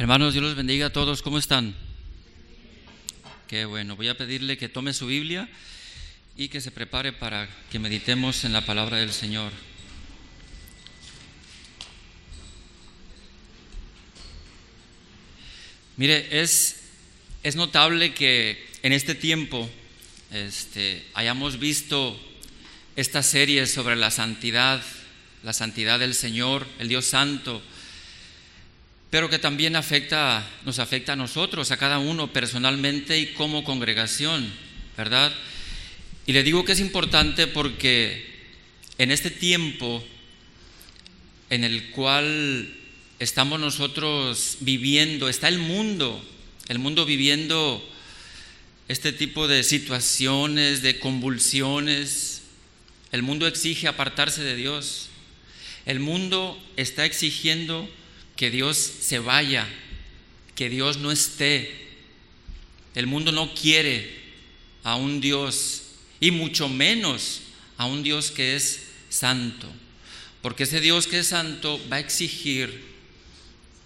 Hermanos, Dios los bendiga a todos. ¿Cómo están? Qué bueno. Voy a pedirle que tome su Biblia y que se prepare para que meditemos en la palabra del Señor. Mire, es, es notable que en este tiempo este, hayamos visto esta serie sobre la santidad, la santidad del Señor, el Dios Santo, pero que también afecta, nos afecta a nosotros, a cada uno personalmente y como congregación, ¿verdad? Y le digo que es importante porque en este tiempo en el cual estamos nosotros viviendo, está el mundo, el mundo viviendo este tipo de situaciones, de convulsiones. El mundo exige apartarse de Dios. El mundo está exigiendo que Dios se vaya, que Dios no esté. El mundo no quiere a un Dios y mucho menos a un Dios que es santo, porque ese Dios que es santo va a exigir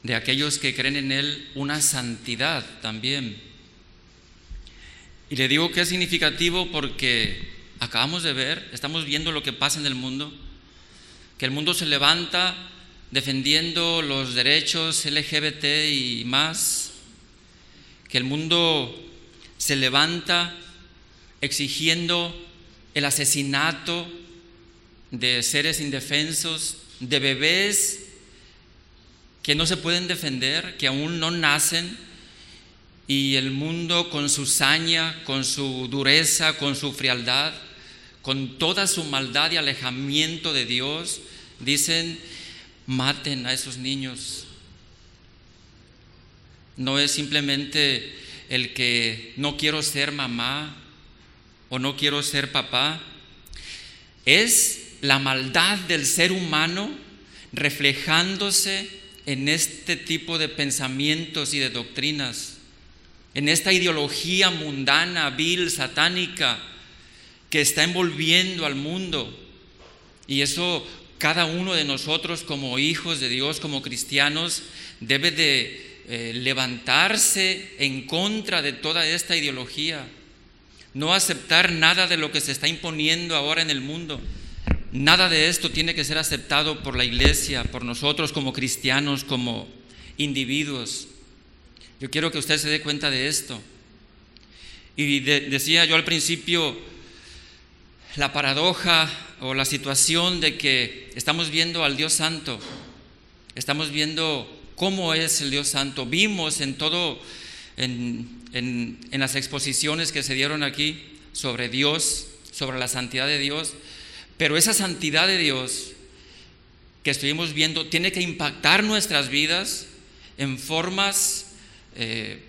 de aquellos que creen en Él una santidad también. Y le digo que es significativo porque acabamos de ver, estamos viendo lo que pasa en el mundo, que el mundo se levanta defendiendo los derechos LGBT y más, que el mundo se levanta exigiendo el asesinato de seres indefensos, de bebés que no se pueden defender, que aún no nacen, y el mundo con su saña, con su dureza, con su frialdad, con toda su maldad y alejamiento de Dios, dicen, maten a esos niños. No es simplemente el que no quiero ser mamá o no quiero ser papá. Es la maldad del ser humano reflejándose en este tipo de pensamientos y de doctrinas, en esta ideología mundana, vil, satánica, que está envolviendo al mundo. Y eso cada uno de nosotros como hijos de Dios, como cristianos, debe de eh, levantarse en contra de toda esta ideología, no aceptar nada de lo que se está imponiendo ahora en el mundo. Nada de esto tiene que ser aceptado por la iglesia, por nosotros como cristianos, como individuos. Yo quiero que usted se dé cuenta de esto. Y decía yo al principio, la paradoja o la situación de que estamos viendo al Dios Santo, estamos viendo cómo es el Dios Santo. Vimos en todo, en, las exposiciones que se dieron aquí sobre Dios, sobre la santidad de Dios, pero esa santidad de Dios que estuvimos viendo tiene que impactar nuestras vidas en formas eh,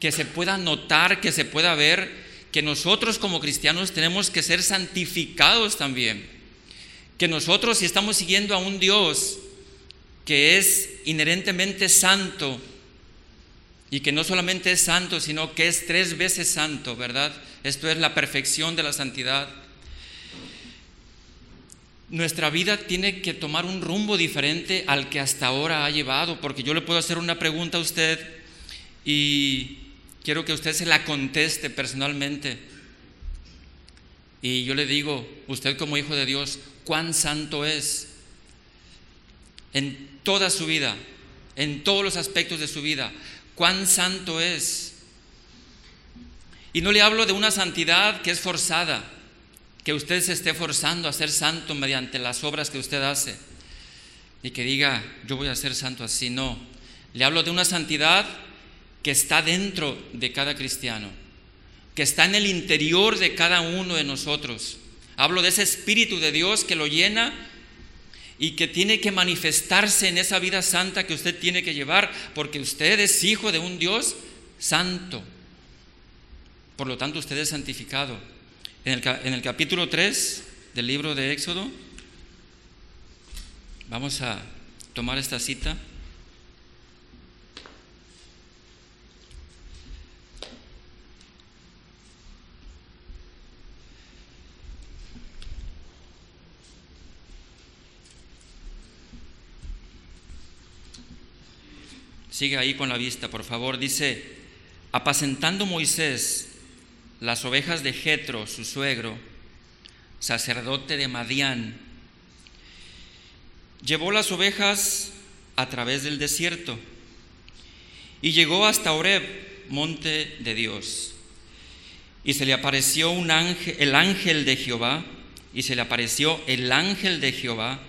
que se pueda notar, que se pueda ver que nosotros como cristianos tenemos que ser santificados también. Que nosotros si estamos siguiendo a un Dios que es inherentemente santo y que no solamente es santo, sino que es tres veces santo, ¿verdad? Esto es la perfección de la santidad. Nuestra vida tiene que tomar un rumbo diferente al que hasta ahora ha llevado, porque yo le puedo hacer una pregunta a usted y quiero que usted se la conteste personalmente. Y yo le digo, usted como hijo de Dios, ¿cuán santo es? En toda su vida, en todos los aspectos de su vida, ¿cuán santo es? Y no le hablo de una santidad que es forzada, que usted se esté forzando a ser santo mediante las obras que usted hace y que diga, yo voy a ser santo así, no. Le hablo de una santidad que está dentro de cada cristiano, que está en el interior de cada uno de nosotros. Hablo de ese Espíritu de Dios que lo llena y que tiene que manifestarse en esa vida santa que usted tiene que llevar, porque usted es hijo de un Dios santo. Por lo tanto, usted es santificado. En el, capítulo 3 del libro de Éxodo, vamos a tomar esta cita. Sigue ahí con la vista, por favor. Dice, apacentando Moisés las ovejas de Jetro, su suegro, sacerdote de Madián, llevó las ovejas a través del desierto y llegó hasta Oreb, monte de Dios. Y se le apareció un ángel, el ángel de Jehová, y se le apareció el ángel de Jehová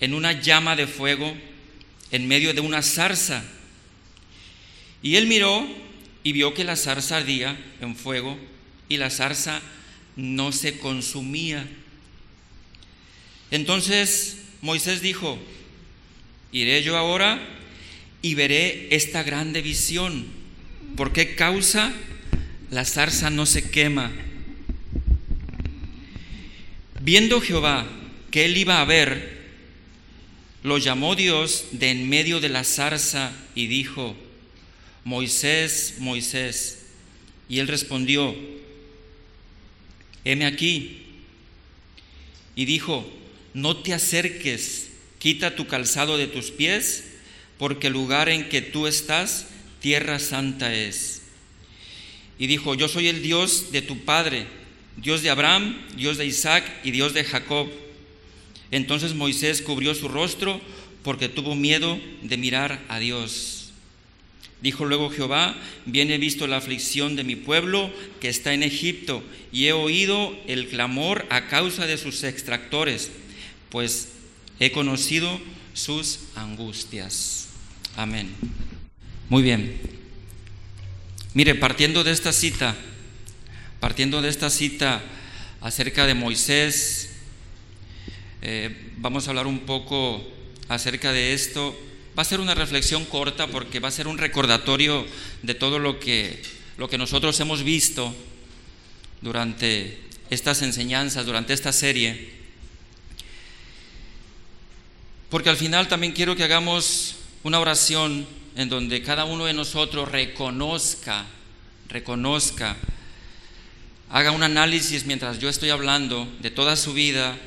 en una llama de fuego en medio de una zarza. Y él miró y vio que la zarza ardía en fuego y la zarza no se consumía. Entonces Moisés dijo, iré yo ahora y veré esta grande visión. ¿Por qué causa la zarza no se quema? Viendo Jehová que él iba a ver, lo llamó Dios de en medio de la zarza y dijo, Moisés, Moisés. Y él respondió, heme aquí. Y dijo, no te acerques, quita tu calzado de tus pies, porque el lugar en que tú estás, tierra santa es. Y dijo, yo soy el Dios de tu Padre, Dios de Abraham, Dios de Isaac y Dios de Jacob. Entonces Moisés cubrió su rostro porque tuvo miedo de mirar a Dios. Dijo luego Jehová, bien he visto la aflicción de mi pueblo que está en Egipto y he oído el clamor a causa de sus extractores, pues he conocido sus angustias. Amén. Muy bien. Mire, partiendo de esta cita, partiendo de esta cita acerca de Moisés, eh, vamos a hablar un poco acerca de esto Va a ser una reflexión corta porque va a ser un recordatorio de todo lo que, lo que nosotros hemos visto durante estas enseñanzas, durante esta serie. Porque al final también quiero que hagamos una oración en donde cada uno de nosotros reconozca, reconozca, haga un análisis mientras yo estoy hablando de toda su vida,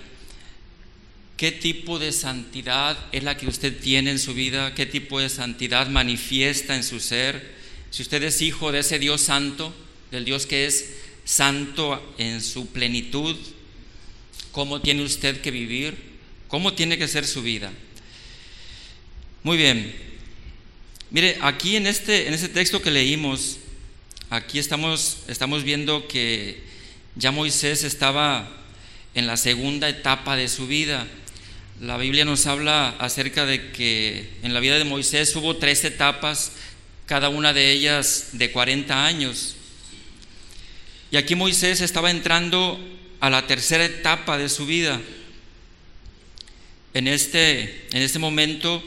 qué tipo de santidad es la que usted tiene en su vida, qué tipo de santidad manifiesta en su ser. Si usted es hijo de ese Dios santo, del Dios que es santo en su plenitud, ¿cómo tiene usted que vivir? ¿Cómo tiene que ser su vida? Muy bien. Mire, aquí en este, en este texto que leímos, aquí estamos, estamos viendo que ya Moisés estaba en la segunda etapa de su vida. La Biblia nos habla acerca de que en la vida de Moisés hubo tres etapas, cada una de ellas de 40 años. Y aquí Moisés estaba entrando a la tercera etapa de su vida. En este, en este momento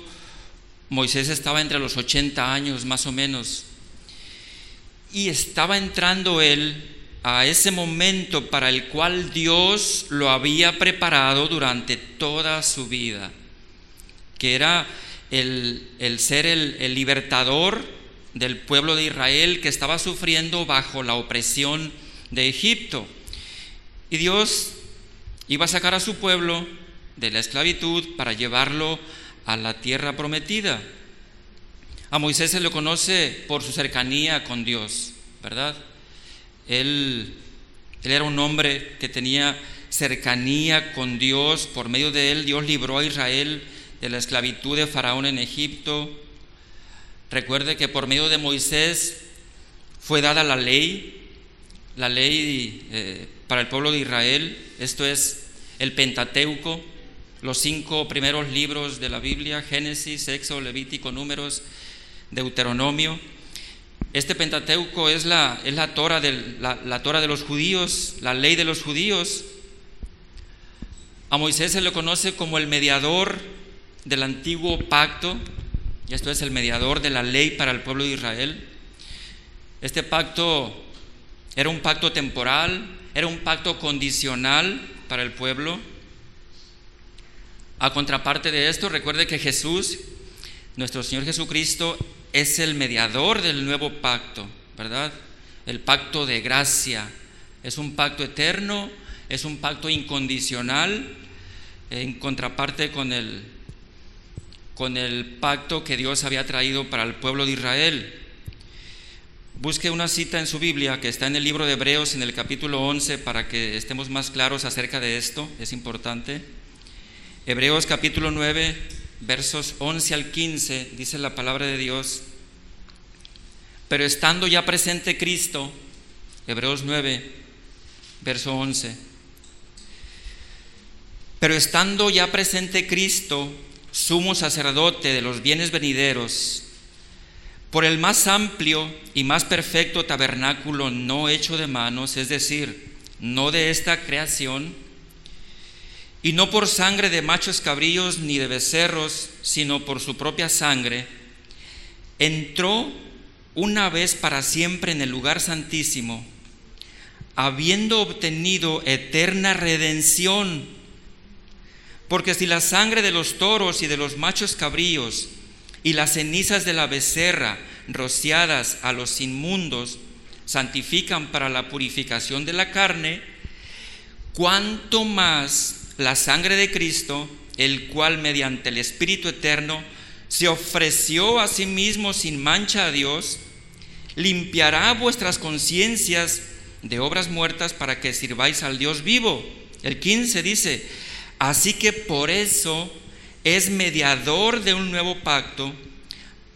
Moisés estaba entre los 80 años más o menos. Y estaba entrando él a ese momento para el cual Dios lo había preparado durante toda su vida, que era el, ser el, el libertador del pueblo de Israel que estaba sufriendo bajo la opresión de Egipto. Y Dios iba a sacar a su pueblo de la esclavitud para llevarlo a la tierra prometida. A Moisés se le conoce por su cercanía con Dios, ¿verdad? Él, era un hombre que tenía cercanía con Dios. Por medio de él Dios libró a Israel de la esclavitud de Faraón en Egipto. Recuerde que por medio de Moisés fue dada la ley, la ley eh, para el pueblo de Israel. Esto es el Pentateuco, los cinco primeros libros de la Biblia, Génesis, Éxodo, Levítico, Números, Deuteronomio. Este Pentateuco es la, es la, Torah de, la, Torah de los judíos, la ley de los judíos. A Moisés se le conoce como el mediador del antiguo pacto, y esto es el mediador de la ley para el pueblo de Israel. Este pacto era un pacto temporal, era un pacto condicional para el pueblo. A contraparte de esto, recuerde que Jesús, nuestro Señor Jesucristo, es el mediador del nuevo pacto, ¿verdad? El pacto de gracia. Es un pacto eterno, es un pacto incondicional, en contraparte con el, con el pacto que Dios había traído para el pueblo de Israel. Busque una cita en su Biblia que está en el libro de Hebreos en el capítulo 11 para que estemos más claros acerca de esto, es importante. Hebreos capítulo 9, versos 11 al 15, dice la palabra de Dios. Pero estando ya presente Cristo, Hebreos 9, verso 11. Pero estando ya presente Cristo, sumo sacerdote de los bienes venideros, por el más amplio y más perfecto tabernáculo no hecho de manos, es decir, no de esta creación, y no por sangre de machos cabríos ni de becerros, sino por su propia sangre, entró una vez para siempre en el lugar santísimo, habiendo obtenido eterna redención. Porque si la sangre de los toros y de los machos cabríos y las cenizas de la becerra rociadas a los inmundos santifican para la purificación de la carne, cuanto más la sangre de Cristo, el cual mediante el Espíritu Eterno se ofreció a sí mismo sin mancha a Dios, limpiará vuestras conciencias de obras muertas para que sirváis al Dios vivo. El 15 dice, Así que por eso es mediador de un nuevo pacto,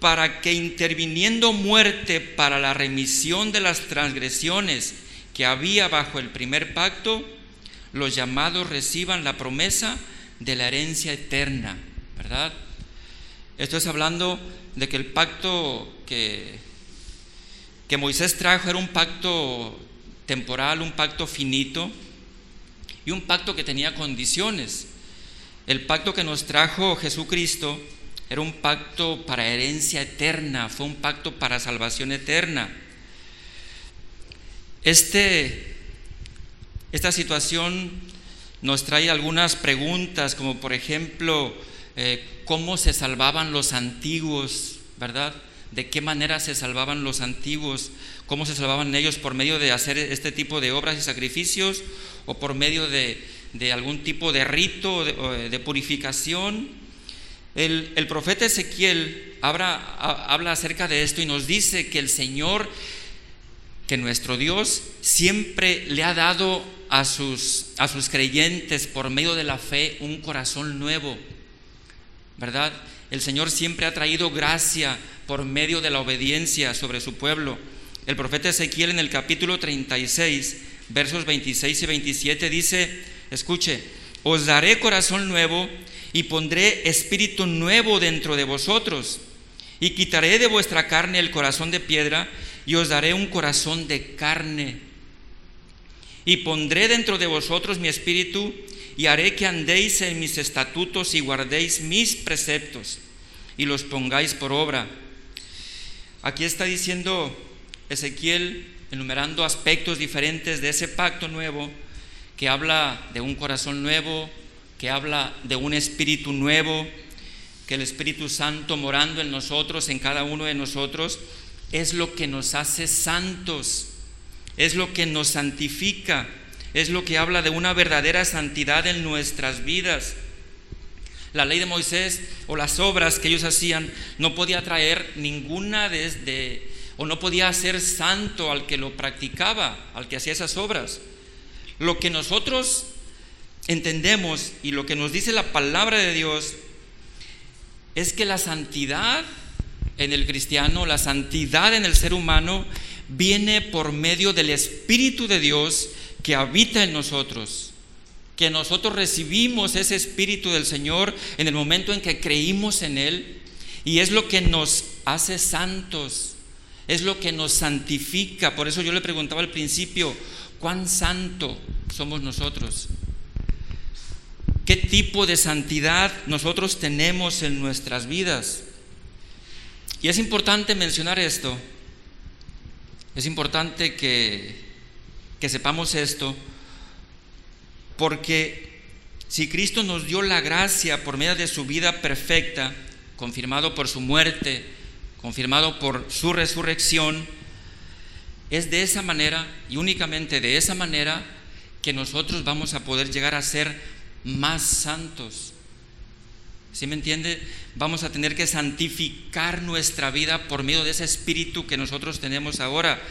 para que interviniendo muerte para la remisión de las transgresiones que había bajo el primer pacto, los llamados reciban la promesa de la herencia eterna, ¿verdad? Esto es hablando de que el pacto que, que Moisés trajo era un pacto temporal, un pacto finito, y un pacto que tenía condiciones. El pacto que nos trajo Jesucristo era un pacto para herencia eterna, fue un pacto para salvación eterna. Este, esta situación nos trae algunas preguntas, como por ejemplo, eh, ¿cómo se salvaban los antiguos? ¿Verdad? ¿De qué manera se salvaban los antiguos? ¿Cómo se salvaban ellos? ¿Por medio de hacer este tipo de obras y sacrificios? o por medio de, algún tipo de rito de, purificación. El, profeta Ezequiel habla, habla acerca de esto y nos dice que el Señor, que nuestro Dios siempre le ha dado a sus, a sus creyentes por medio de la fe un corazón nuevo, ¿verdad? El Señor siempre ha traído gracia por medio de la obediencia sobre su pueblo. El profeta Ezequiel en el capítulo 36 versos 26 y 27 dice, escuche, os daré corazón nuevo y pondré espíritu nuevo dentro de vosotros y quitaré de vuestra carne el corazón de piedra y os daré un corazón de carne. Y pondré dentro de vosotros mi espíritu y haré que andéis en mis estatutos y guardéis mis preceptos y los pongáis por obra. Aquí está diciendo Ezequiel enumerando aspectos diferentes de ese pacto nuevo, que habla de un corazón nuevo, que habla de un espíritu nuevo, que el Espíritu Santo morando en nosotros, en cada uno de nosotros, es lo que nos hace santos, es lo que nos santifica, es lo que habla de una verdadera santidad en nuestras vidas. La ley de Moisés o las obras que ellos hacían no podía traer ninguna de, o no podía ser santo al que lo practicaba, al que hacía esas obras. Lo que nosotros entendemos y lo que nos dice la palabra de Dios es que la santidad en el cristiano, la santidad en el ser humano, viene por medio del Espíritu de Dios que habita en nosotros. Que nosotros recibimos ese Espíritu del Señor en el momento en que creímos en Él y es lo que nos hace santos es lo que nos santifica. Por eso yo le preguntaba al principio, ¿cuán santo somos nosotros? ¿Qué tipo de santidad nosotros tenemos en nuestras vidas? Y es importante mencionar esto, es importante que, que sepamos esto, porque si Cristo nos dio la gracia por medio de su vida perfecta, confirmado por su muerte, confirmado por su resurrección, es de esa manera y únicamente de esa manera que nosotros vamos a poder llegar a ser más santos. ¿Sí me entiende? Vamos a tener que santificar nuestra vida por medio de ese espíritu que nosotros tenemos ahora.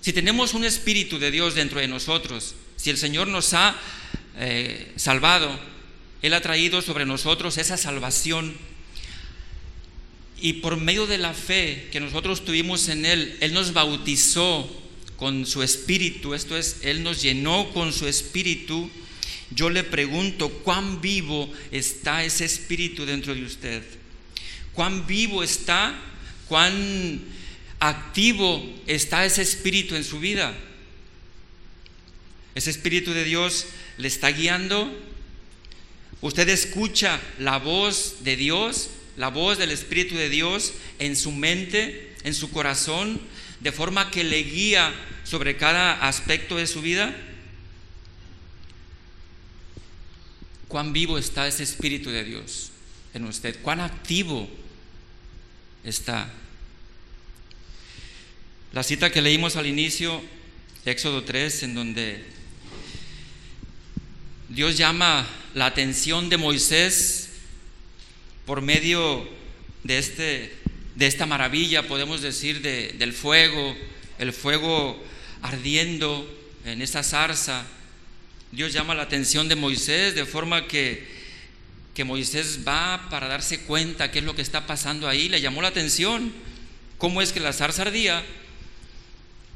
Si tenemos un espíritu de Dios dentro de nosotros, si el Señor nos ha eh, salvado, Él ha traído sobre nosotros esa salvación y por medio de la fe que nosotros tuvimos en Él, Él nos bautizó con su espíritu, esto es, Él nos llenó con su espíritu. Yo le pregunto, ¿cuán vivo está ese espíritu dentro de usted? ¿Cuán vivo está? ¿Cuán activo está ese espíritu en su vida? Ese espíritu de Dios le está guiando. Usted escucha la voz de Dios la voz del Espíritu de Dios en su mente, en su corazón, de forma que le guía sobre cada aspecto de su vida? ¿Cuán vivo está ese Espíritu de Dios en usted? ¿Cuán activo está? La cita que leímos al inicio, Éxodo 3, en donde Dios llama la atención de Moisés por medio de, este, de esta maravilla, podemos decir, del fuego, el fuego ardiendo en esa zarza. Dios llama la atención de Moisés de forma que, que Moisés va para darse cuenta qué es lo que está pasando ahí. Le llamó la atención cómo es que la zarza ardía,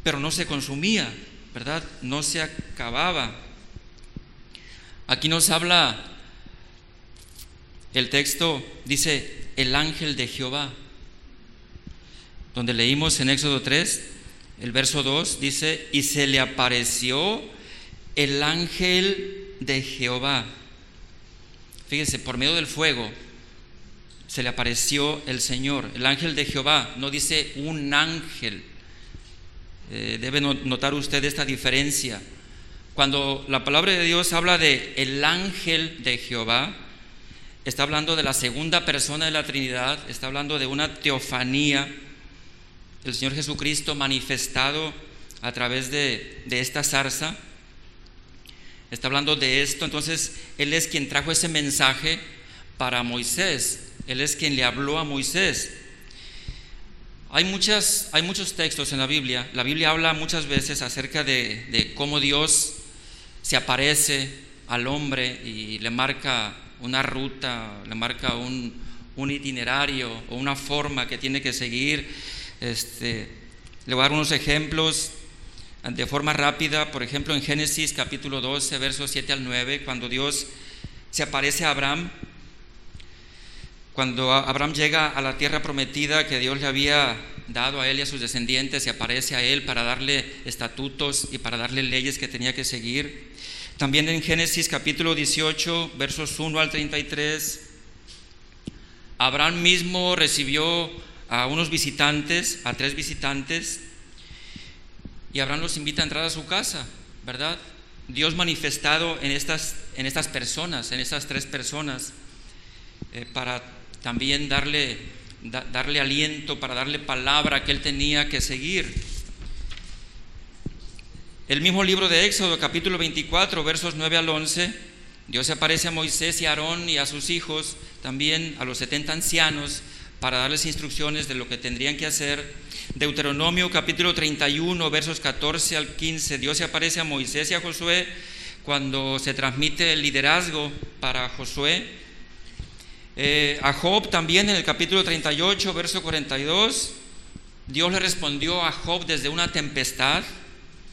pero no se consumía, ¿verdad? No se acababa. Aquí nos habla el texto dice el ángel de Jehová, donde leímos en Éxodo 3, el verso 2 dice, y se le apareció el ángel de Jehová. Fíjese, por medio del fuego se le apareció el Señor, el ángel de Jehová, no dice un ángel. Eh, debe notar usted esta diferencia. Cuando la palabra de Dios habla de el ángel de Jehová, está hablando de la segunda persona de la Trinidad, está hablando de una teofanía, el Señor Jesucristo manifestado a través de, esta zarza. Está hablando de esto, entonces Él es quien trajo ese mensaje para Moisés, Él es quien le habló a Moisés. Hay, muchas, hay muchos textos en la Biblia, la Biblia habla muchas veces acerca de, cómo Dios se aparece al hombre y le marca una ruta, le marca un, itinerario o una forma que tiene que seguir. Este, le voy a dar unos ejemplos de forma rápida, por ejemplo en Génesis capítulo 12, versos 7 al 9, cuando Dios se aparece a Abraham, cuando Abraham llega a la tierra prometida que Dios le había dado a él y a sus descendientes, se aparece a él para darle estatutos y para darle leyes que tenía que seguir. También en Génesis capítulo 18, versos 1 al 33, Abraham mismo recibió a unos visitantes, a tres visitantes, y Abraham los invita a entrar a su casa, ¿verdad? Dios manifestado en estas, en estas personas, en estas tres personas, eh, para también darle, darle aliento, para darle palabra que él tenía que seguir. El mismo libro de Éxodo, capítulo 24, versos 9 al 11, Dios aparece a Moisés y a Aarón y a sus hijos, también a los 70 ancianos, para darles instrucciones de lo que tendrían que hacer. Deuteronomio capítulo 31, versos 14 al 15, Dios se aparece a Moisés y a Josué cuando se transmite el liderazgo para Josué. Eh, a Job también en el capítulo 38, verso 42, Dios le respondió a Job desde una tempestad.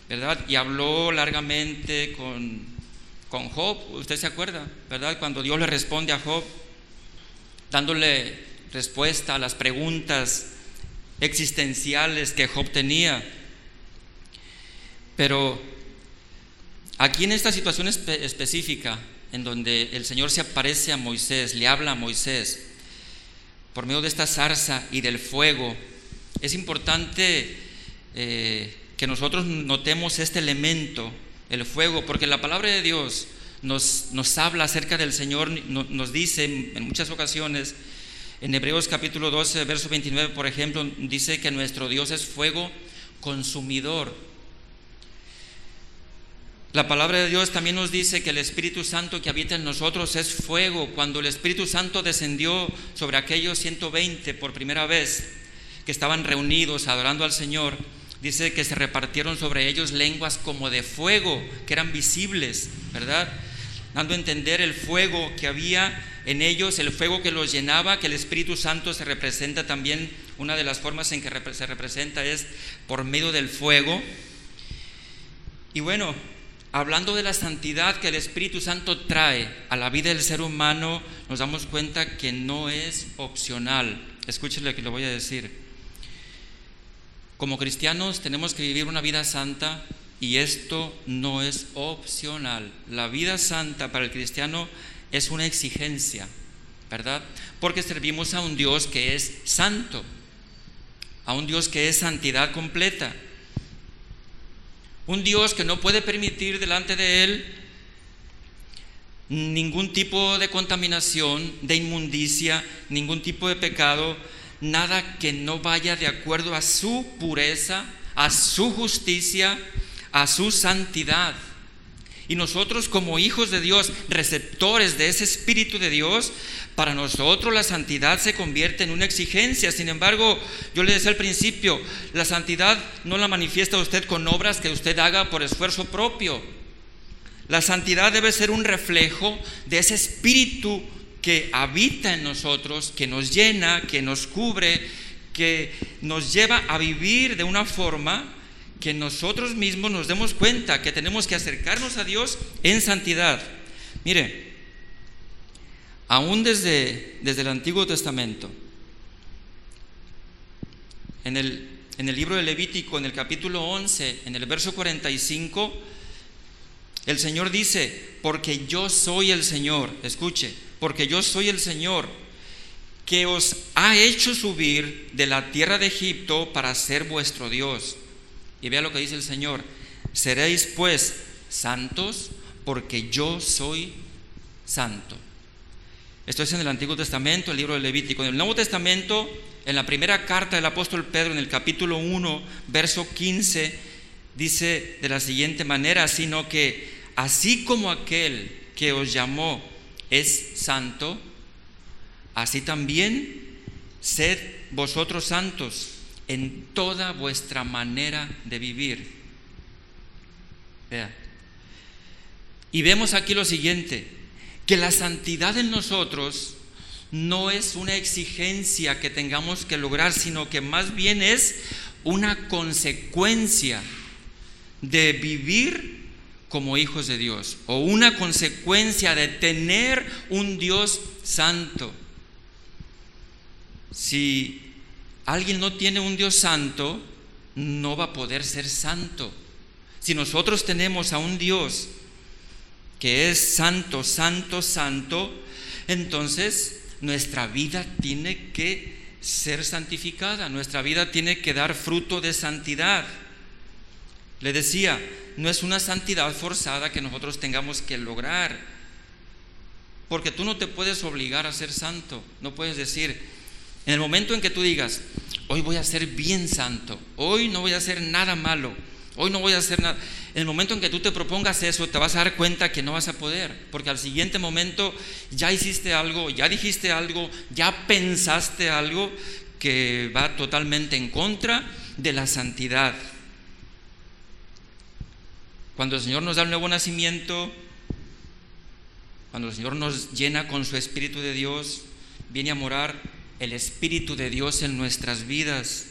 ¿verdad? Y habló largamente con, con Job, usted se acuerda, ¿verdad? Cuando Dios le responde a Job, dándole respuesta a las preguntas existenciales que Job tenía. Pero aquí en esta situación específica, en donde el Señor se aparece a Moisés, le habla a Moisés, por medio de esta zarza y del fuego, es importante eh, que nosotros notemos este elemento, el fuego, porque la palabra de Dios nos, nos habla acerca del Señor, nos dice en muchas ocasiones, en Hebreos capítulo 12, verso 29, por ejemplo, dice que nuestro Dios es fuego consumidor. La palabra de Dios también nos dice que el Espíritu Santo que habita en nosotros es fuego. Cuando el Espíritu Santo descendió sobre aquellos 120 por primera vez que estaban reunidos adorando al Señor, dice que se repartieron sobre ellos lenguas como de fuego, que eran visibles, ¿verdad? Dando a entender el fuego que había en ellos, el fuego que los llenaba, que el Espíritu Santo se representa también, una de las formas en que se representa es por medio del fuego. Y bueno, hablando de la santidad que el Espíritu Santo trae a la vida del ser humano, nos damos cuenta que no es opcional. Escúchele que lo voy a decir. Como cristianos tenemos que vivir una vida santa y esto no es opcional. La vida santa para el cristiano es una exigencia, ¿verdad? Porque servimos a un Dios que es santo, a un Dios que es santidad completa. Un Dios que no puede permitir delante de Él ningún tipo de contaminación, de inmundicia, ningún tipo de pecado, nada que no vaya de acuerdo a su pureza, a su justicia, a su santidad. Y nosotros como hijos de Dios, receptores de ese Espíritu de Dios, para nosotros la santidad se convierte en una exigencia. Sin embargo, yo le decía al principio, la santidad no la manifiesta usted con obras que usted haga por esfuerzo propio. La santidad debe ser un reflejo de ese Espíritu que habita en nosotros, que nos llena, que nos cubre, que nos lleva a vivir de una forma que nosotros mismos nos demos cuenta que tenemos que acercarnos a Dios en santidad. Mire, aún desde, desde el Antiguo Testamento, en el, en el libro de Levítico, en el capítulo 11, en el verso 45, el Señor dice, porque yo soy el Señor, escuche, porque yo soy el Señor que os ha hecho subir de la tierra de Egipto para ser vuestro Dios. Y vea lo que dice el Señor. Seréis pues santos porque yo soy santo. Esto es en el Antiguo Testamento, el libro de Levítico. En el Nuevo Testamento, en la primera carta del apóstol Pedro, en el capítulo 1, verso 15, dice de la siguiente manera, sino que así como aquel que os llamó es santo, así también sed vosotros santos en toda vuestra manera de vivir. Vea. Y vemos aquí lo siguiente, que la santidad en nosotros no es una exigencia que tengamos que lograr, sino que más bien es una consecuencia de vivir como hijos de Dios o una consecuencia de tener un Dios santo. Si alguien no tiene un Dios santo, no va a poder ser santo. Si nosotros tenemos a un Dios que es santo, santo, santo, entonces nuestra vida tiene que ser santificada, nuestra vida tiene que dar fruto de santidad. Le decía, no es una santidad forzada que nosotros tengamos que lograr, porque tú no te puedes obligar a ser santo, no puedes decir, en el momento en que tú digas, hoy voy a ser bien santo, hoy no voy a hacer nada malo, hoy no voy a hacer nada, en el momento en que tú te propongas eso, te vas a dar cuenta que no vas a poder, porque al siguiente momento ya hiciste algo, ya dijiste algo, ya pensaste algo que va totalmente en contra de la santidad. Cuando el Señor nos da el nuevo nacimiento, cuando el Señor nos llena con su Espíritu de Dios, viene a morar el Espíritu de Dios en nuestras vidas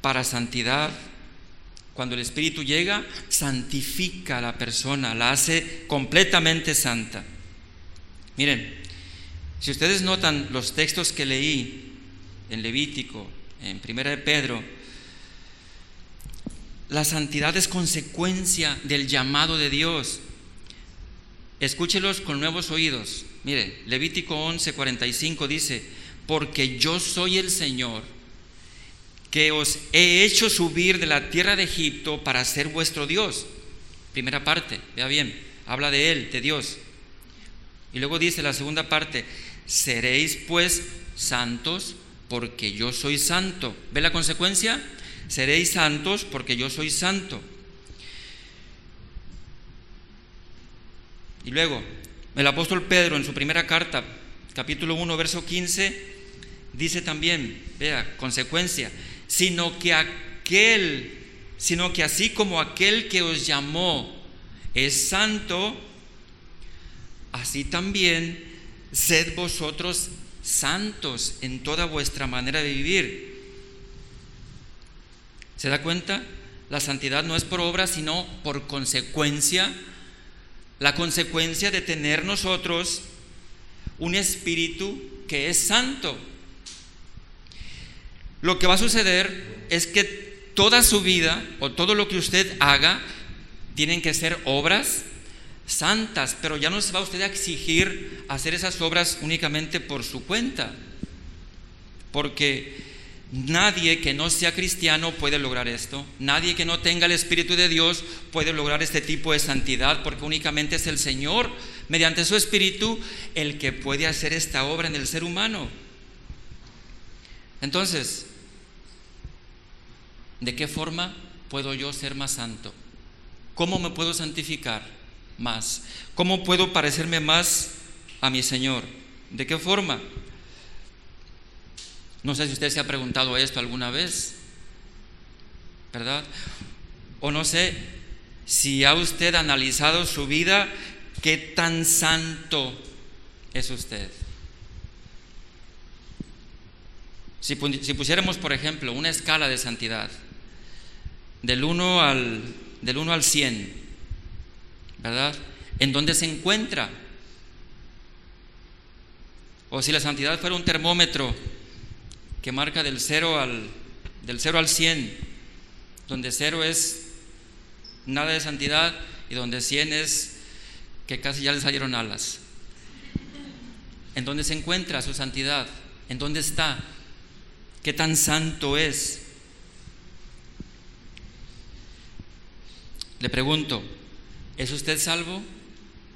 para santidad. Cuando el Espíritu llega, santifica a la persona, la hace completamente santa. Miren, si ustedes notan los textos que leí en Levítico, en Primera de Pedro, la santidad es consecuencia del llamado de Dios. Escúchelos con nuevos oídos. Mire, Levítico 11:45 dice, porque yo soy el Señor que os he hecho subir de la tierra de Egipto para ser vuestro Dios. Primera parte, vea bien, habla de Él, de Dios. Y luego dice la segunda parte, seréis pues santos porque yo soy santo. ¿Ve la consecuencia? Seréis santos porque yo soy santo. Y luego, el apóstol Pedro en su primera carta, capítulo 1, verso 15, dice también, vea, consecuencia, sino que aquel, sino que así como aquel que os llamó es santo, así también sed vosotros santos en toda vuestra manera de vivir. ¿Se da cuenta? La santidad no es por obra, sino por consecuencia. La consecuencia de tener nosotros un espíritu que es santo. Lo que va a suceder es que toda su vida o todo lo que usted haga tienen que ser obras santas, pero ya no se va usted a exigir hacer esas obras únicamente por su cuenta, porque nadie que no sea cristiano puede lograr esto, nadie que no tenga el Espíritu de Dios puede lograr este tipo de santidad, porque únicamente es el Señor, mediante su Espíritu, el que puede hacer esta obra en el ser humano. Entonces, ¿de qué forma puedo yo ser más santo? ¿Cómo me puedo santificar más? ¿Cómo puedo parecerme más a mi Señor? ¿De qué forma? No sé si usted se ha preguntado esto alguna vez, ¿verdad? O no sé si ha usted analizado su vida, qué tan santo es usted. Si, pusiéramos, por ejemplo, una escala de santidad del 1 al, del 1 al 100, ¿verdad? ¿En dónde se encuentra? O si la santidad fuera un termómetro que marca del 0 al, del 0 al 100, donde 0 es nada de santidad y donde 100 es que casi ya le salieron alas. ¿En dónde se encuentra su santidad? ¿En dónde está? ¿Qué tan santo es? Le pregunto, ¿es usted salvo?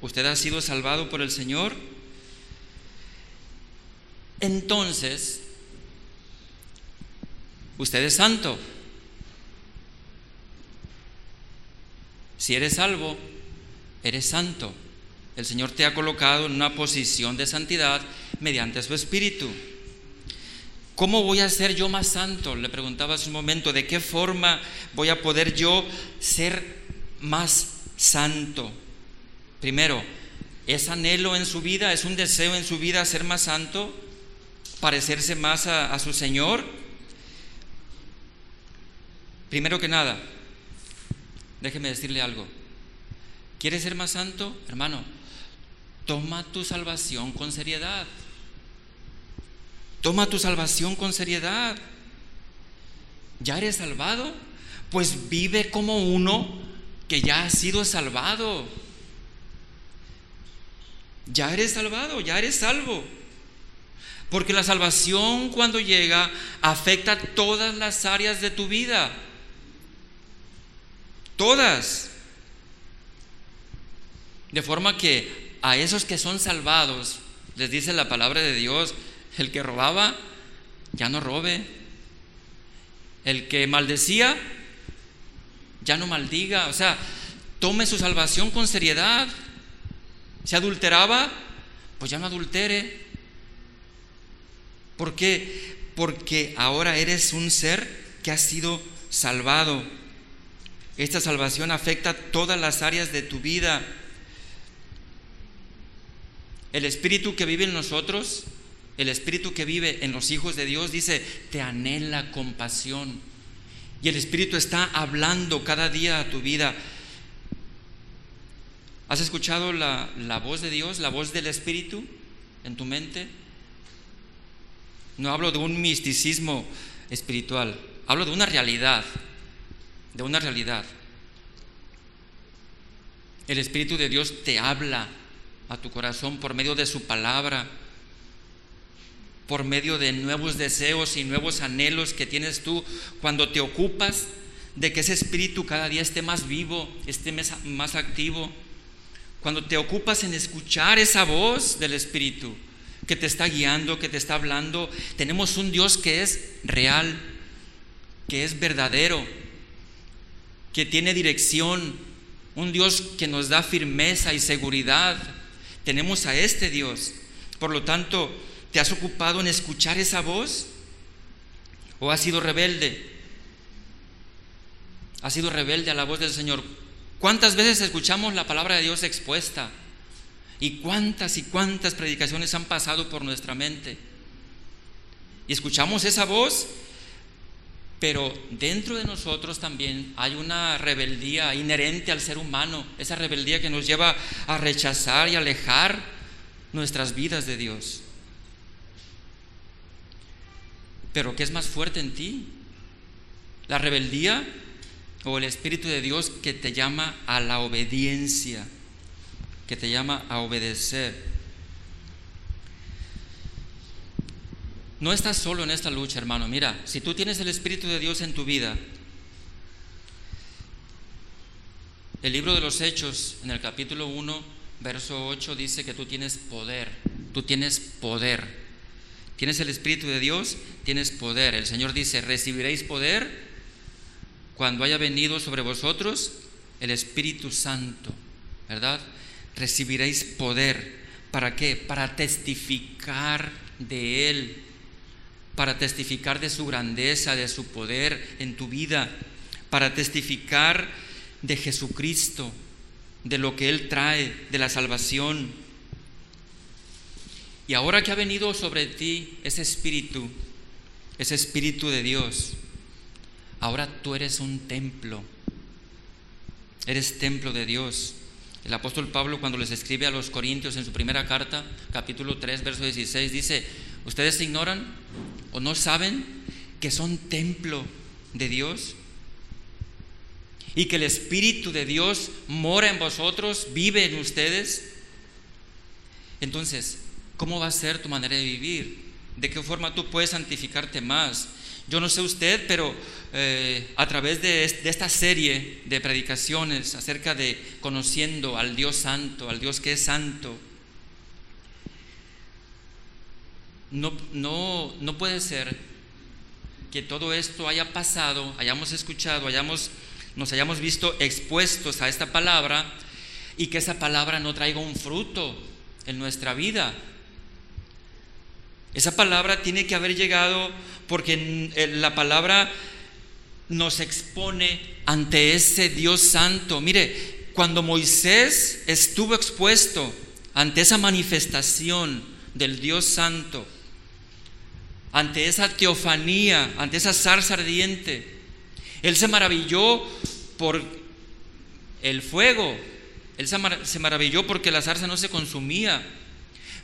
¿Usted ha sido salvado por el Señor? Entonces, usted es santo. Si eres salvo, eres santo. El Señor te ha colocado en una posición de santidad mediante su Espíritu. ¿Cómo voy a ser yo más santo? Le preguntaba hace un momento, ¿de qué forma voy a poder yo ser más santo? Primero, ¿es anhelo en su vida, es un deseo en su vida ser más santo? ¿Parecerse más a, a su Señor? Primero que nada, déjeme decirle algo. ¿Quieres ser más santo? Hermano, toma tu salvación con seriedad. Toma tu salvación con seriedad. ¿Ya eres salvado? Pues vive como uno que ya ha sido salvado. Ya eres salvado, ya eres salvo. Porque la salvación cuando llega afecta todas las áreas de tu vida. Todas. De forma que a esos que son salvados, les dice la palabra de Dios, el que robaba, ya no robe. El que maldecía, ya no maldiga. O sea, tome su salvación con seriedad. Si adulteraba, pues ya no adultere. ¿Por qué? Porque ahora eres un ser que ha sido salvado. Esta salvación afecta todas las áreas de tu vida. El espíritu que vive en nosotros el Espíritu que vive en los hijos de Dios dice, te anhela compasión. Y el Espíritu está hablando cada día a tu vida. ¿Has escuchado la, la voz de Dios, la voz del Espíritu en tu mente? No hablo de un misticismo espiritual, hablo de una realidad, de una realidad. El Espíritu de Dios te habla a tu corazón por medio de su palabra por medio de nuevos deseos y nuevos anhelos que tienes tú cuando te ocupas de que ese espíritu cada día esté más vivo, esté más activo. Cuando te ocupas en escuchar esa voz del espíritu que te está guiando, que te está hablando, tenemos un Dios que es real, que es verdadero, que tiene dirección, un Dios que nos da firmeza y seguridad. Tenemos a este Dios. Por lo tanto, ¿te has ocupado en escuchar esa voz? ¿O has sido rebelde? ¿Has sido rebelde a la voz del Señor? ¿Cuántas veces escuchamos la palabra de Dios expuesta? ¿Y cuántas y cuántas predicaciones han pasado por nuestra mente? Y escuchamos esa voz pero dentro de nosotros también hay una rebeldía inherente al ser humano, esa rebeldía que nos lleva a rechazar y alejar nuestras vidas de Dios. Pero ¿qué es más fuerte en ti? ¿La rebeldía o el Espíritu de Dios que te llama a la obediencia, que te llama a obedecer? No estás solo en esta lucha, hermano. Mira, si tú tienes el Espíritu de Dios en tu vida, el libro de los Hechos, en el capítulo 1, verso 8, dice que tú tienes poder. Tú tienes poder. Tienes el Espíritu de Dios, tienes poder. El Señor dice, recibiréis poder cuando haya venido sobre vosotros el Espíritu Santo, ¿verdad? Recibiréis poder. ¿Para qué? Para testificar de Él para testificar de su grandeza, de su poder en tu vida, para testificar de Jesucristo, de lo que Él trae, de la salvación. Y ahora que ha venido sobre ti ese espíritu, ese espíritu de Dios, ahora tú eres un templo, eres templo de Dios. El apóstol Pablo cuando les escribe a los Corintios en su primera carta, capítulo 3, verso 16, dice, ¿ustedes ignoran o no saben que son templo de Dios? Y que el Espíritu de Dios mora en vosotros, vive en ustedes. Entonces, ¿cómo va a ser tu manera de vivir? ¿De qué forma tú puedes santificarte más? Yo no sé usted, pero eh, a través de, de, esta serie de predicaciones acerca de conociendo al Dios santo, al Dios que es santo, no, no, no puede ser que todo esto haya pasado, hayamos escuchado, hayamos, nos hayamos visto expuestos a esta palabra y que esa palabra no traiga un fruto en nuestra vida. Esa palabra tiene que haber llegado porque la palabra nos expone ante ese Dios santo. Mire, cuando Moisés estuvo expuesto ante esa manifestación del Dios santo, ante esa teofanía, ante esa zarza ardiente. Él se maravilló por el fuego, él se maravilló porque la zarza no se consumía.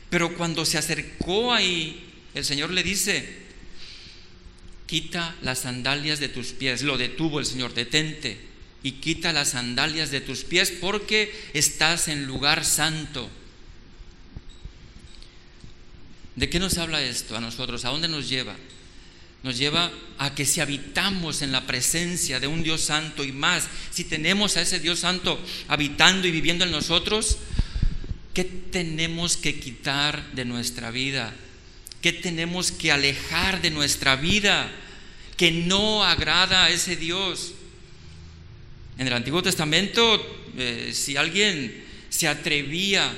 Pero cuando se acercó ahí, el Señor le dice, quita las sandalias de tus pies. Lo detuvo el Señor, detente y quita las sandalias de tus pies porque estás en lugar santo. ¿De qué nos habla esto a nosotros? ¿A dónde nos lleva? Nos lleva a que si habitamos en la presencia de un Dios santo y más, si tenemos a ese Dios santo habitando y viviendo en nosotros, ¿qué tenemos que quitar de nuestra vida? ¿Qué tenemos que alejar de nuestra vida que no agrada a ese Dios? En el Antiguo Testamento, eh, si alguien se atrevía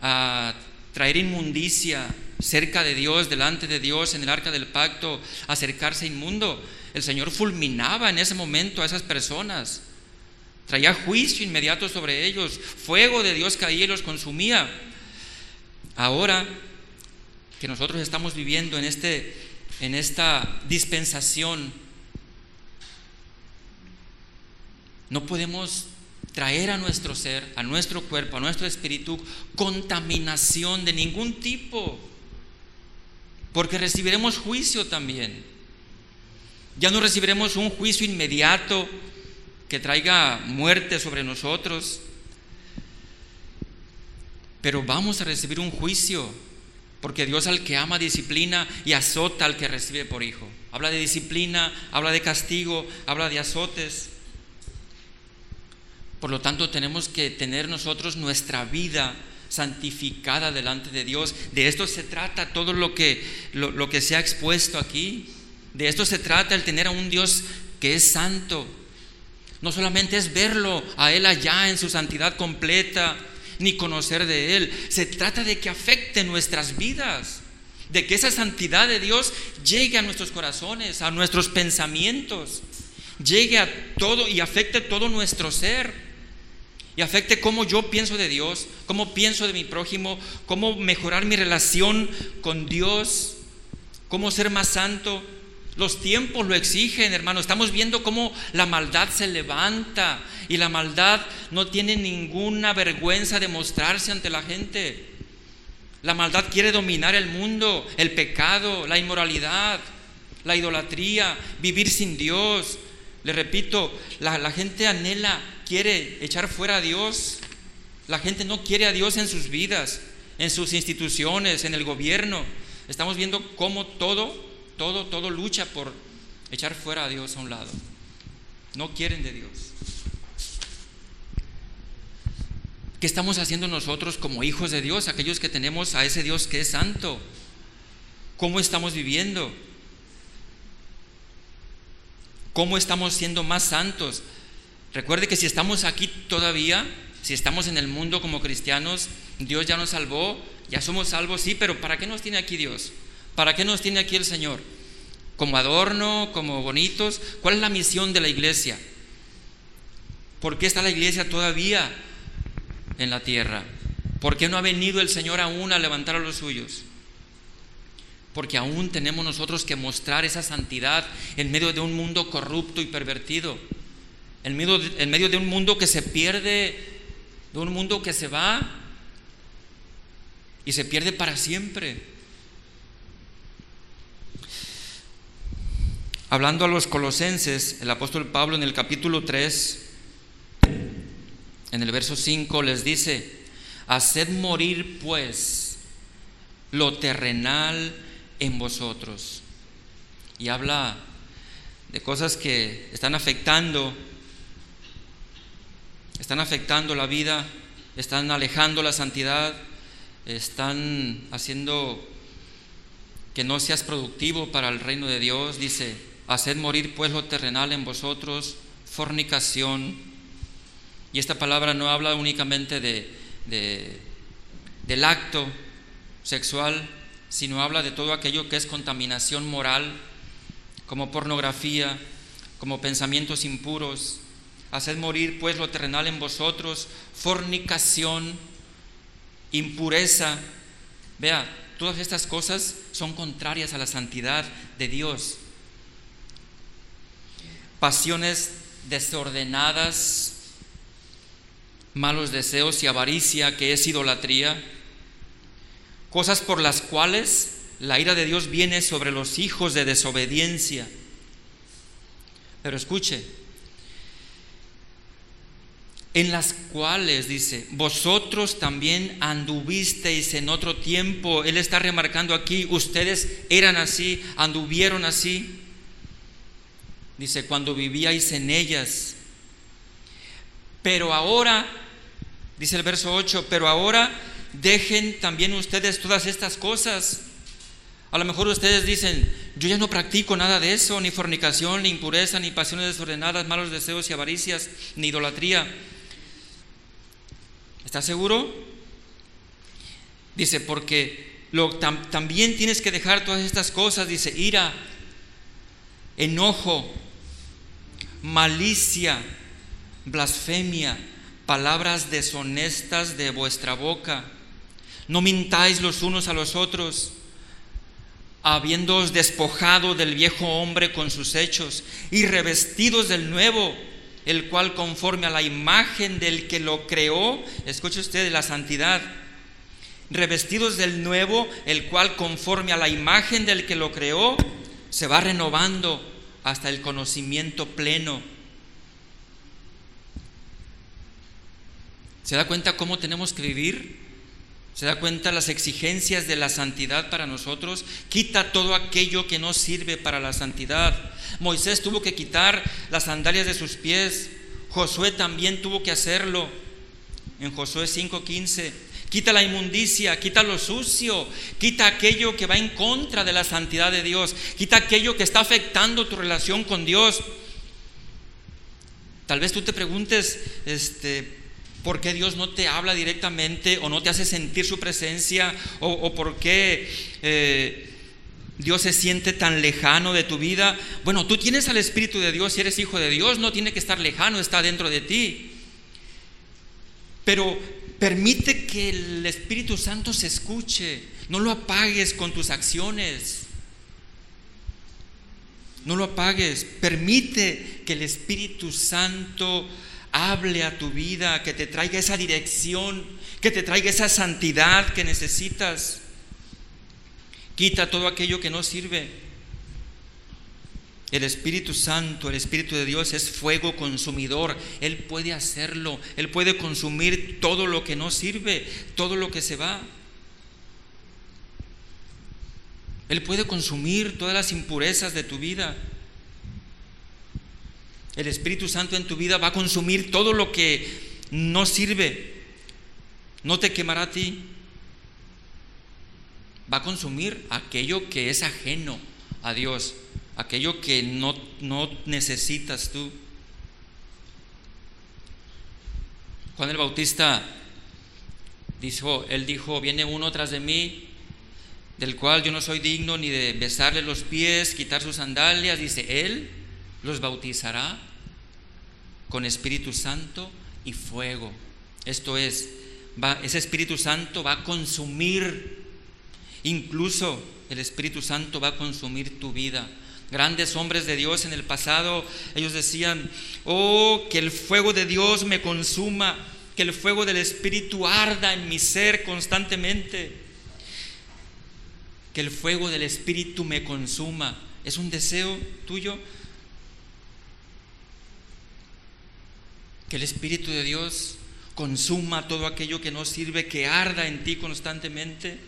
a traer inmundicia, cerca de Dios, delante de Dios, en el arca del pacto, acercarse inmundo. El Señor fulminaba en ese momento a esas personas. Traía juicio inmediato sobre ellos. Fuego de Dios caía y los consumía. Ahora que nosotros estamos viviendo en, este, en esta dispensación, no podemos traer a nuestro ser, a nuestro cuerpo, a nuestro espíritu, contaminación de ningún tipo porque recibiremos juicio también. Ya no recibiremos un juicio inmediato que traiga muerte sobre nosotros, pero vamos a recibir un juicio, porque Dios al que ama disciplina y azota al que recibe por hijo. Habla de disciplina, habla de castigo, habla de azotes. Por lo tanto, tenemos que tener nosotros nuestra vida santificada delante de Dios. De esto se trata todo lo que, lo, que se ha expuesto aquí. De esto se trata el tener a un Dios que es santo. No solamente es verlo a Él allá en su santidad completa, ni conocer de Él. Se trata de que afecte nuestras vidas, de que esa santidad de Dios llegue a nuestros corazones, a nuestros pensamientos, llegue a todo y afecte todo nuestro ser. Y afecte cómo yo pienso de Dios, cómo pienso de mi prójimo, cómo mejorar mi relación con Dios, cómo ser más santo, los tiempos lo exigen, hermano. Estamos viendo cómo la maldad se levanta y la maldad no tiene ninguna vergüenza de mostrarse ante la gente. La maldad quiere dominar el mundo, el pecado, la inmoralidad, la idolatría, vivir sin Dios. Le repito, la, la gente anhela, quiere echar fuera a Dios. La gente no quiere a Dios en sus vidas, en sus instituciones, en el gobierno. Estamos viendo cómo todo todo, todo lucha por echar fuera a Dios a un lado. No quieren de Dios. ¿Qué estamos haciendo nosotros como hijos de Dios, aquellos que tenemos a ese Dios que es santo? ¿Cómo estamos viviendo? ¿Cómo estamos siendo más santos? Recuerde que si estamos aquí todavía, si estamos en el mundo como cristianos, Dios ya nos salvó, ya somos salvos, sí, pero ¿para qué nos tiene aquí Dios? ¿Para qué nos tiene aquí el Señor? ¿Como adorno? ¿Como bonitos? ¿Cuál es la misión de la iglesia? ¿Por qué está la iglesia todavía en la tierra? ¿Por qué no ha venido el Señor aún a levantar a los suyos? Porque aún tenemos nosotros que mostrar esa santidad en medio de un mundo corrupto y pervertido, en medio, de un mundo que se pierde, de un mundo que se va y se pierde para siempre. Hablando a los colosenses, el apóstol Pablo en el capítulo 3, en el verso 5, les dice, haced morir pues lo terrenal en vosotros. Y habla de cosas que están afectando, están afectando la vida, están alejando la santidad, están haciendo que no seas productivo para el reino de Dios, dice, haced morir pues lo terrenal en vosotros, fornicación. Y esta palabra no habla únicamente de, del acto sexual, sino habla de todo aquello que es contaminación moral, como pornografía, como pensamientos impuros. Haced morir pues lo terrenal en vosotros, fornicación, impureza. Vea, todas estas cosas son contrarias a la santidad de Dios pasiones desordenadas, malos deseos y avaricia, que es idolatría, cosas por las cuales la ira de Dios viene sobre los hijos de desobediencia. Pero escuche, en las cuales, dice, vosotros también anduvisteis en otro tiempo. Él está remarcando aquí, ustedes eran así, anduvieron así. Dice, cuando vivíais en ellas. Pero ahora, dice el verso 8, pero ahora dejen también ustedes todas estas cosas. A lo mejor ustedes dicen, yo ya no practico nada de eso, ni fornicación, ni impureza, ni pasiones desordenadas, malos deseos y avaricias, ni idolatría. ¿Estás seguro? Dice, porque lo, también tienes que dejar todas estas cosas, dice, ira, enojo, malicia, blasfemia, palabras deshonestas de vuestra boca. No mintáis los unos a los otros, habiéndoos despojado del viejo hombre con sus hechos y revestidos del nuevo, el cual conforme a la imagen del que lo creó, escuche usted la santidad, revestidos del nuevo, el cual conforme a la imagen del que lo creó, se va renovando hasta el conocimiento pleno. ¿Se da cuenta cómo tenemos que vivir? ¿Se da cuenta las exigencias de la santidad para nosotros? Quita todo aquello que no sirve para la santidad. Moisés tuvo que quitar las sandalias de sus pies. Josué también tuvo que hacerlo. En Josué 5:15 Quita la inmundicia, quita lo sucio, quita aquello que va en contra de la santidad de Dios, quita aquello que está afectando tu relación con Dios. Tal vez tú te preguntes, este, ¿por qué Dios no te habla directamente o no te hace sentir su presencia? ¿O, por qué eh, Dios se siente tan lejano de tu vida? Bueno, tú tienes al Espíritu de Dios, si eres hijo de Dios, no tiene que estar lejano, está dentro de ti. Pero permite que el Espíritu Santo se escuche, no lo apagues con tus acciones. No lo apagues. Permite que el Espíritu Santo hable a tu vida, que te traiga esa dirección, que te traiga esa santidad que necesitas. Quita todo aquello que no sirve. El Espíritu Santo, el Espíritu de Dios es fuego consumidor. Él puede hacerlo. Él puede consumir todo lo que no sirve, todo lo que se va. Él puede consumir todas las impurezas de tu vida. El Espíritu Santo en tu vida va a consumir todo lo que no sirve. No te quemará a ti. Va a consumir aquello que es ajeno a Dios, aquello que no, no necesitas tú. Juan el Bautista dijo, él dijo, viene uno tras de mí del cual yo no soy digno ni de besarle los pies, quitar sus sandalias, dice, Él los bautizará con Espíritu Santo y fuego. Esto es, va, ese Espíritu Santo va a consumir, incluso el Espíritu Santo va a consumir tu vida. Grandes hombres de Dios en el pasado, ellos decían, oh, que el fuego de Dios me consuma, que el fuego del Espíritu arda en mi ser constantemente que el fuego del Espíritu me consuma. ¿Es un deseo tuyo? Que el Espíritu de Dios consuma todo aquello que no sirve, que arda en ti constantemente.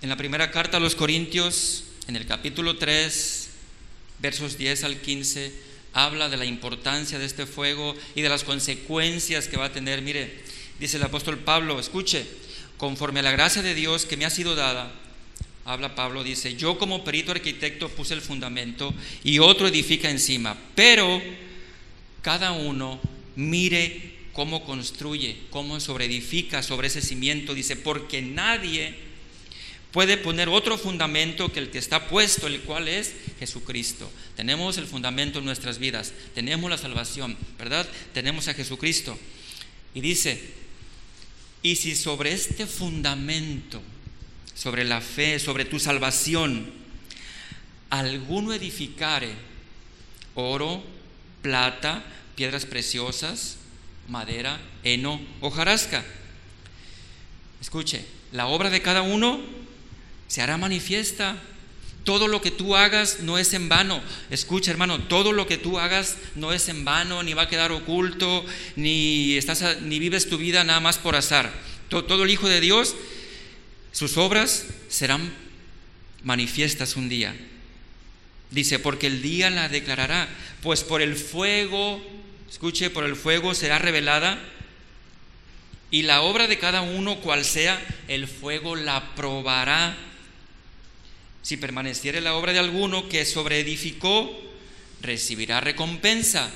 En la primera carta a los Corintios, en el capítulo 3, versos 10 al 15, habla de la importancia de este fuego y de las consecuencias que va a tener. Mire, Dice el apóstol Pablo, escuche, conforme a la gracia de Dios que me ha sido dada, habla Pablo, dice, yo como perito arquitecto puse el fundamento y otro edifica encima, pero cada uno mire cómo construye, cómo sobreedifica sobre ese cimiento, dice, porque nadie puede poner otro fundamento que el que está puesto, el cual es Jesucristo. Tenemos el fundamento en nuestras vidas, tenemos la salvación, ¿verdad? Tenemos a Jesucristo. Y dice, y si sobre este fundamento, sobre la fe, sobre tu salvación, alguno edificare oro, plata, piedras preciosas, madera, heno, hojarasca. Escuche, la obra de cada uno se hará manifiesta todo lo que tú hagas no es en vano. Escucha, hermano, todo lo que tú hagas no es en vano, ni va a quedar oculto, ni, estás ni vives tu vida nada más por azar. Todo, todo el Hijo de Dios, sus obras serán manifiestas un día. Dice, porque el día la declarará, pues por el fuego, escuche, por el fuego será revelada y la obra de cada uno, cual sea, el fuego la probará si permaneciere la obra de alguno que sobreedificó, recibirá recompensa.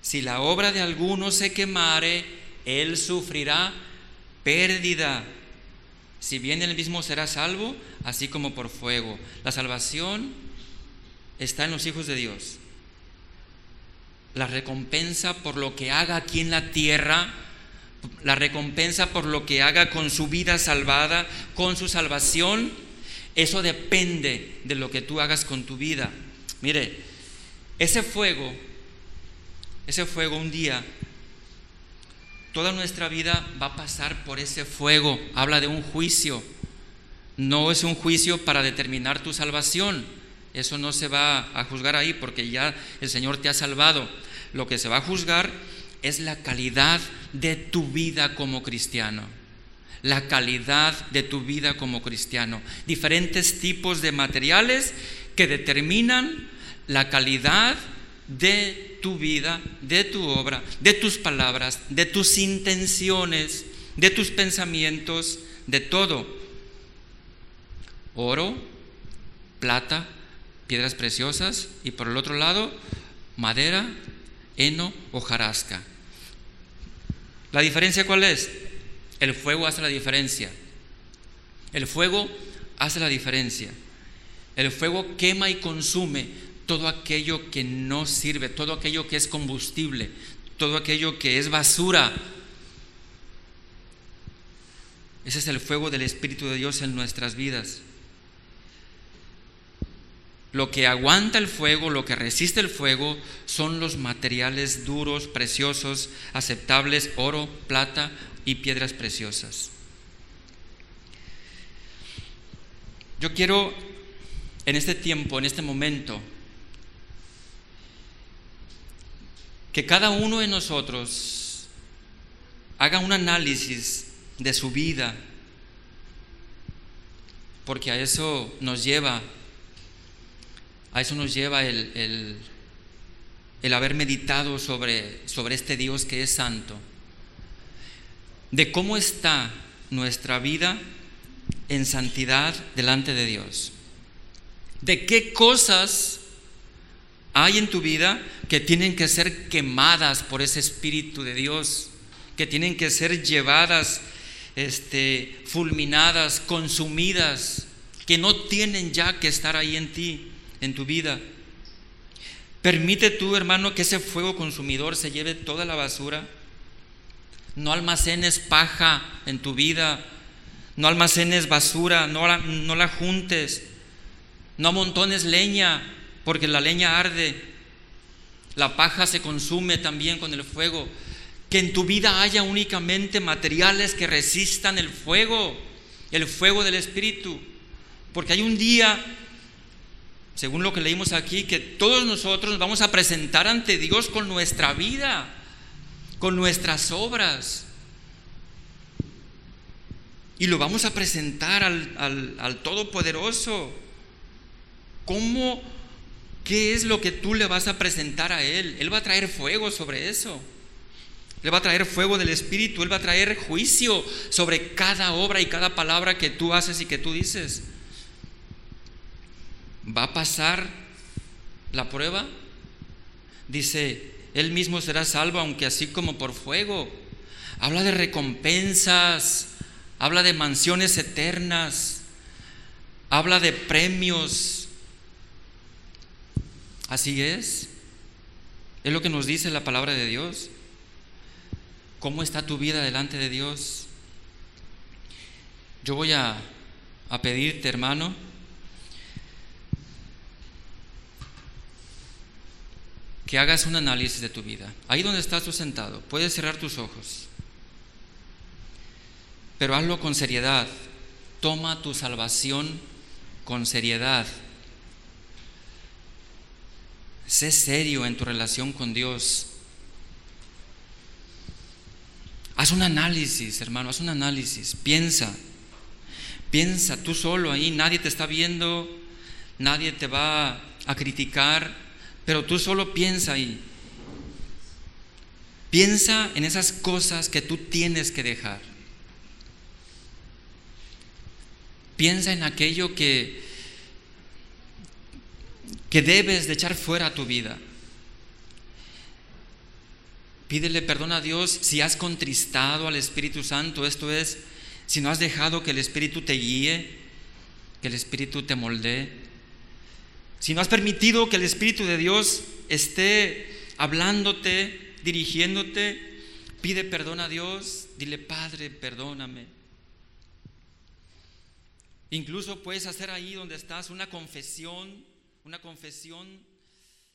Si la obra de alguno se quemare, él sufrirá pérdida. Si bien él mismo será salvo, así como por fuego. La salvación está en los hijos de Dios. La recompensa por lo que haga aquí en la tierra, la recompensa por lo que haga con su vida salvada, con su salvación, eso depende de lo que tú hagas con tu vida. Mire, ese fuego, ese fuego un día, toda nuestra vida va a pasar por ese fuego. Habla de un juicio. No es un juicio para determinar tu salvación. Eso no se va a juzgar ahí porque ya el Señor te ha salvado. Lo que se va a juzgar es la calidad de tu vida como cristiano la calidad de tu vida como cristiano. Diferentes tipos de materiales que determinan la calidad de tu vida, de tu obra, de tus palabras, de tus intenciones, de tus pensamientos, de todo. Oro, plata, piedras preciosas, y por el otro lado, madera, heno o jarasca. ¿La diferencia cuál es? El fuego hace la diferencia. El fuego hace la diferencia. El fuego quema y consume todo aquello que no sirve, todo aquello que es combustible, todo aquello que es basura. Ese es el fuego del Espíritu de Dios en nuestras vidas. Lo que aguanta el fuego, lo que resiste el fuego, son los materiales duros, preciosos, aceptables, oro, plata y piedras preciosas. Yo quiero en este tiempo, en este momento, que cada uno de nosotros haga un análisis de su vida, porque a eso nos lleva, a eso nos lleva el, el, haber meditado sobre, sobre este Dios que es santo, de cómo está nuestra vida en santidad delante de Dios, de qué cosas hay en tu vida que tienen que ser quemadas por ese Espíritu de Dios, que tienen que ser llevadas, este, fulminadas, consumidas, que no tienen ya que estar ahí en ti, en tu vida. Permite tú, hermano, que ese fuego consumidor se lleve toda la basura. No almacenes paja en tu vida, no almacenes basura, no la, no la juntes, no amontones leña, porque la leña arde, la paja se consume también con el fuego. Que en tu vida haya únicamente materiales que resistan el fuego, el fuego del Espíritu. Porque hay un día, según lo que leímos aquí, que todos nosotros nos vamos a presentar ante Dios con nuestra vida, con nuestras obras. Y lo vamos a presentar al, Todopoderoso. ¿Cómo ¿Qué es lo que tú le vas a presentar a Él? Él va a traer fuego sobre eso. Él va a traer fuego del Espíritu. Él va a traer juicio sobre cada obra y cada palabra que tú haces y que tú dices. ¿Va a pasar la prueba? Dice, Él mismo será salvo, aunque así como por fuego. Habla de recompensas, habla de mansiones eternas, habla de premios Así es. Es lo que nos dice la palabra de Dios. ¿Cómo está tu vida delante de Dios? Yo voy a, a pedirte, hermano, que hagas un análisis de tu vida. Ahí donde estás tú sentado, puedes cerrar tus ojos, pero hazlo con seriedad. Toma tu salvación con seriedad. Sé serio en tu relación con Dios. Haz un análisis, hermano, haz un análisis. Piensa, piensa tú solo ahí, nadie te está viendo, nadie te va a criticar, pero tú solo piensa ahí. Piensa en esas cosas que tú tienes que dejar. Piensa en aquello que que debes de echar fuera tu vida. Pídele perdón a Dios si has contristado al Espíritu Santo, esto es, si no has dejado que el Espíritu te guíe, que el Espíritu te moldee, si no has permitido que el Espíritu de Dios esté hablándote, dirigiéndote, pide perdón a Dios, dile, Padre, perdóname. Incluso puedes hacer ahí donde estás una confesión una confesión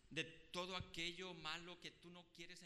de todo aquello malo que tú no quieres